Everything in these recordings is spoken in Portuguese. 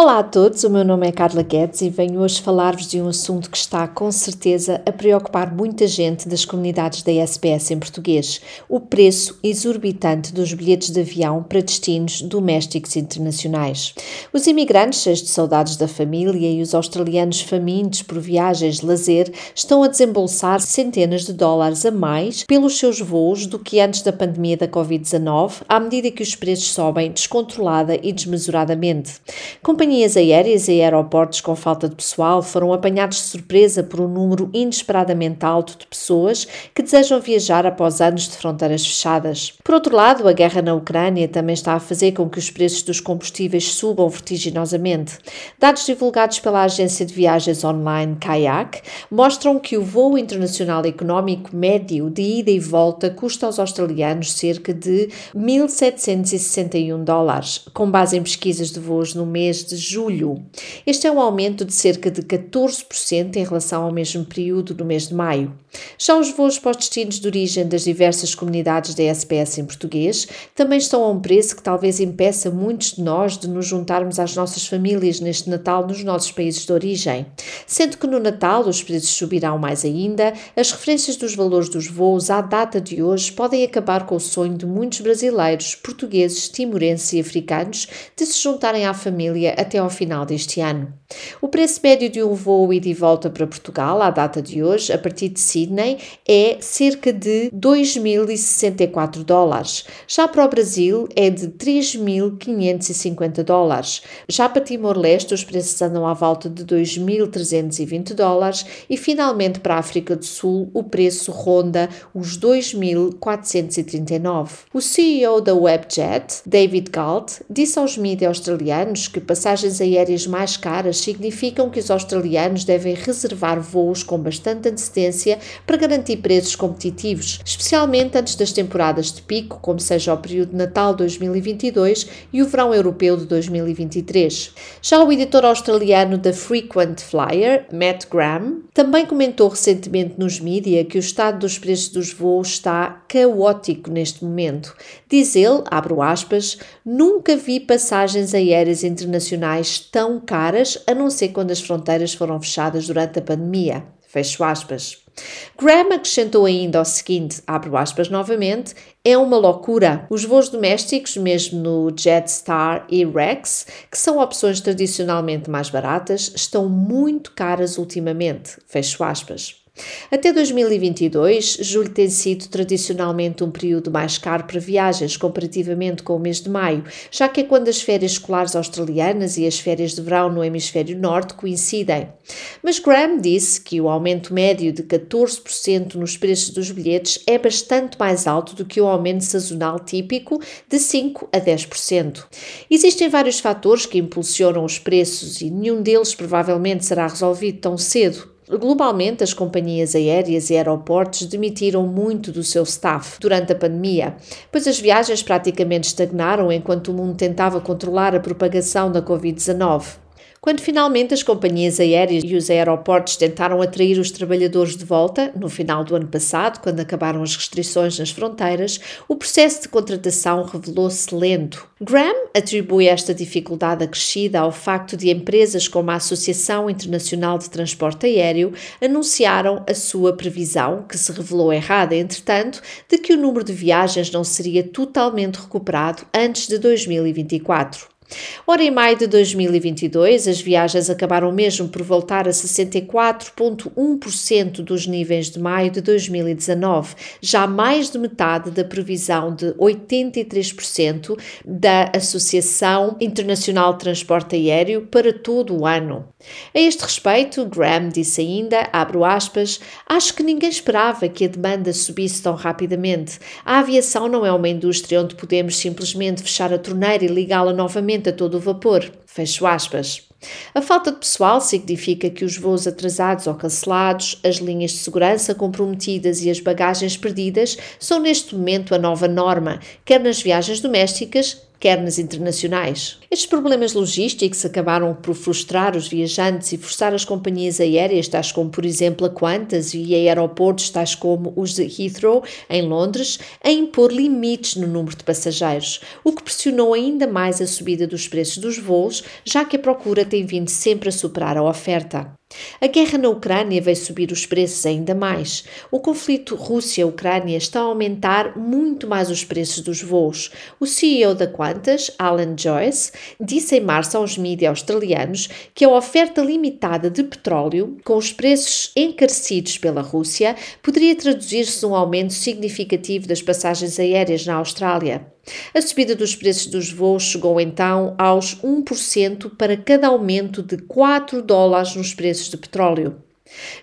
Olá a todos, o meu nome é Carla Guedes e venho hoje falar-vos de um assunto que está com certeza a preocupar muita gente das comunidades da SBS em português: o preço exorbitante dos bilhetes de avião para destinos domésticos e internacionais. Os imigrantes, cheios de saudades da família, e os australianos famintos por viagens de lazer estão a desembolsar centenas de dólares a mais pelos seus voos do que antes da pandemia da Covid-19, à medida que os preços sobem descontrolada e desmesuradamente. Aéreas e aeroportos com falta de pessoal foram apanhados de surpresa por um número inesperadamente alto de pessoas que desejam viajar após anos de fronteiras fechadas. Por outro lado, a guerra na Ucrânia também está a fazer com que os preços dos combustíveis subam vertiginosamente. Dados divulgados pela agência de viagens online Kayak mostram que o voo internacional económico médio de ida e volta custa aos australianos cerca de 1.761 dólares, com base em pesquisas de voos no mês de julho. Este é um aumento de cerca de 14% em relação ao mesmo período do mês de maio. Já os voos para os destinos de origem das diversas comunidades da SPS em português também estão a um preço que talvez impeça muitos de nós de nos juntarmos às nossas famílias neste Natal nos nossos países de origem. Sendo que no Natal os preços subirão mais ainda, as referências dos valores dos voos à data de hoje podem acabar com o sonho de muitos brasileiros, portugueses, timorenses e africanos de se juntarem à família até ao final deste ano. O preço médio de um voo ida e volta para Portugal, à data de hoje, a partir de Sydney, é cerca de 2.064 dólares. Já para o Brasil, é de 3.550 dólares. Já para Timor-Leste, os preços andam à volta de 2.320 dólares e, finalmente, para a África do Sul, o preço ronda os 2.439. O CEO da Webjet, David Galt, disse aos mídias australianos que passagens aéreas mais caras significam que os australianos devem reservar voos com bastante antecedência para garantir preços competitivos, especialmente antes das temporadas de pico, como seja o período de Natal 2022 e o verão europeu de 2023. Já o editor australiano da Frequent Flyer, Matt Graham, também comentou recentemente nos mídias que o estado dos preços dos voos está caótico neste momento. Diz ele, abro aspas, nunca vi passagens aéreas internacionais tão caras, a não ser quando as fronteiras foram fechadas durante a pandemia. Fecho aspas. Graham acrescentou ainda o seguinte, abro aspas novamente, é uma loucura. Os voos domésticos, mesmo no Jetstar e Rex, que são opções tradicionalmente mais baratas, estão muito caras ultimamente. Fecho aspas. Até 2022, julho tem sido tradicionalmente um período mais caro para viagens comparativamente com o mês de maio, já que é quando as férias escolares australianas e as férias de verão no hemisfério norte coincidem. Mas Graham disse que o aumento médio de 14% nos preços dos bilhetes é bastante mais alto do que o aumento sazonal típico de 5 a 10%. Existem vários fatores que impulsionam os preços e nenhum deles provavelmente será resolvido tão cedo. Globalmente, as companhias aéreas e aeroportos demitiram muito do seu staff durante a pandemia, pois as viagens praticamente estagnaram enquanto o mundo tentava controlar a propagação da Covid-19. Quando finalmente as companhias aéreas e os aeroportos tentaram atrair os trabalhadores de volta, no final do ano passado, quando acabaram as restrições nas fronteiras, o processo de contratação revelou-se lento. Graham atribui esta dificuldade acrescida ao facto de empresas como a Associação Internacional de Transporte Aéreo anunciaram a sua previsão, que se revelou errada, entretanto, de que o número de viagens não seria totalmente recuperado antes de 2024. Ora, em maio de 2022, as viagens acabaram mesmo por voltar a 64,1% dos níveis de maio de 2019, já mais de metade da previsão de 83% da Associação Internacional de Transporte Aéreo para todo o ano. A este respeito, Graham disse ainda, abro aspas, acho que ninguém esperava que a demanda subisse tão rapidamente. A aviação não é uma indústria onde podemos simplesmente fechar a torneira e ligá-la novamente a todo vapor. Fecho aspas. A falta de pessoal significa que os voos atrasados ou cancelados, as linhas de segurança comprometidas e as bagagens perdidas são neste momento a nova norma, quer nas viagens domésticas, quer nas internacionais. Estes problemas logísticos acabaram por frustrar os viajantes e forçar as companhias aéreas, tais como, por exemplo, a Qantas e aeroportos, tais como os de Heathrow, em Londres, a impor limites no número de passageiros, o que pressionou ainda mais a subida dos preços dos voos, já que a procura tem vindo sempre a superar a oferta. A guerra na Ucrânia veio subir os preços ainda mais. O conflito Rússia-Ucrânia está a aumentar muito mais os preços dos voos. O CEO da Qantas, Alan Joyce, disse em março aos mídias australianos que a oferta limitada de petróleo, com os preços encarecidos pela Rússia, poderia traduzir-se num aumento significativo das passagens aéreas na Austrália. A subida dos preços dos voos chegou então aos 1% para cada aumento de 4 dólares nos preços de petróleo.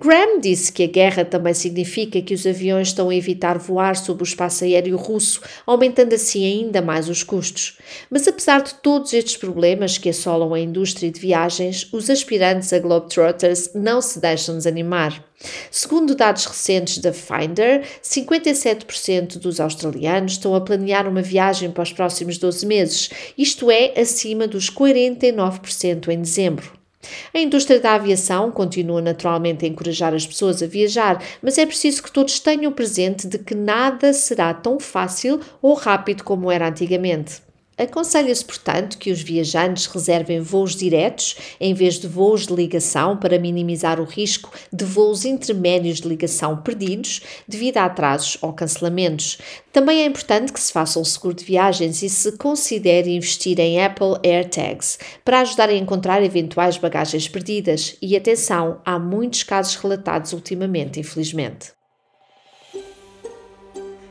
Graham disse que a guerra também significa que os aviões estão a evitar voar sob o espaço aéreo russo, aumentando assim ainda mais os custos. Mas apesar de todos estes problemas que assolam a indústria de viagens, os aspirantes a Globetrotters não se deixam desanimar. Segundo dados recentes da Finder, 57% dos australianos estão a planear uma viagem para os próximos 12 meses, isto é, acima dos 49% em dezembro. A indústria da aviação continua naturalmente a encorajar as pessoas a viajar, mas é preciso que todos tenham presente de que nada será tão fácil ou rápido como era antigamente. Aconselha-se, portanto, que os viajantes reservem voos diretos em vez de voos de ligação para minimizar o risco de voos intermédios de ligação perdidos devido a atrasos ou cancelamentos. Também é importante que se faça um seguro de viagens e se considere investir em Apple AirTags para ajudar a encontrar eventuais bagagens perdidas. E atenção, há muitos casos relatados ultimamente, infelizmente.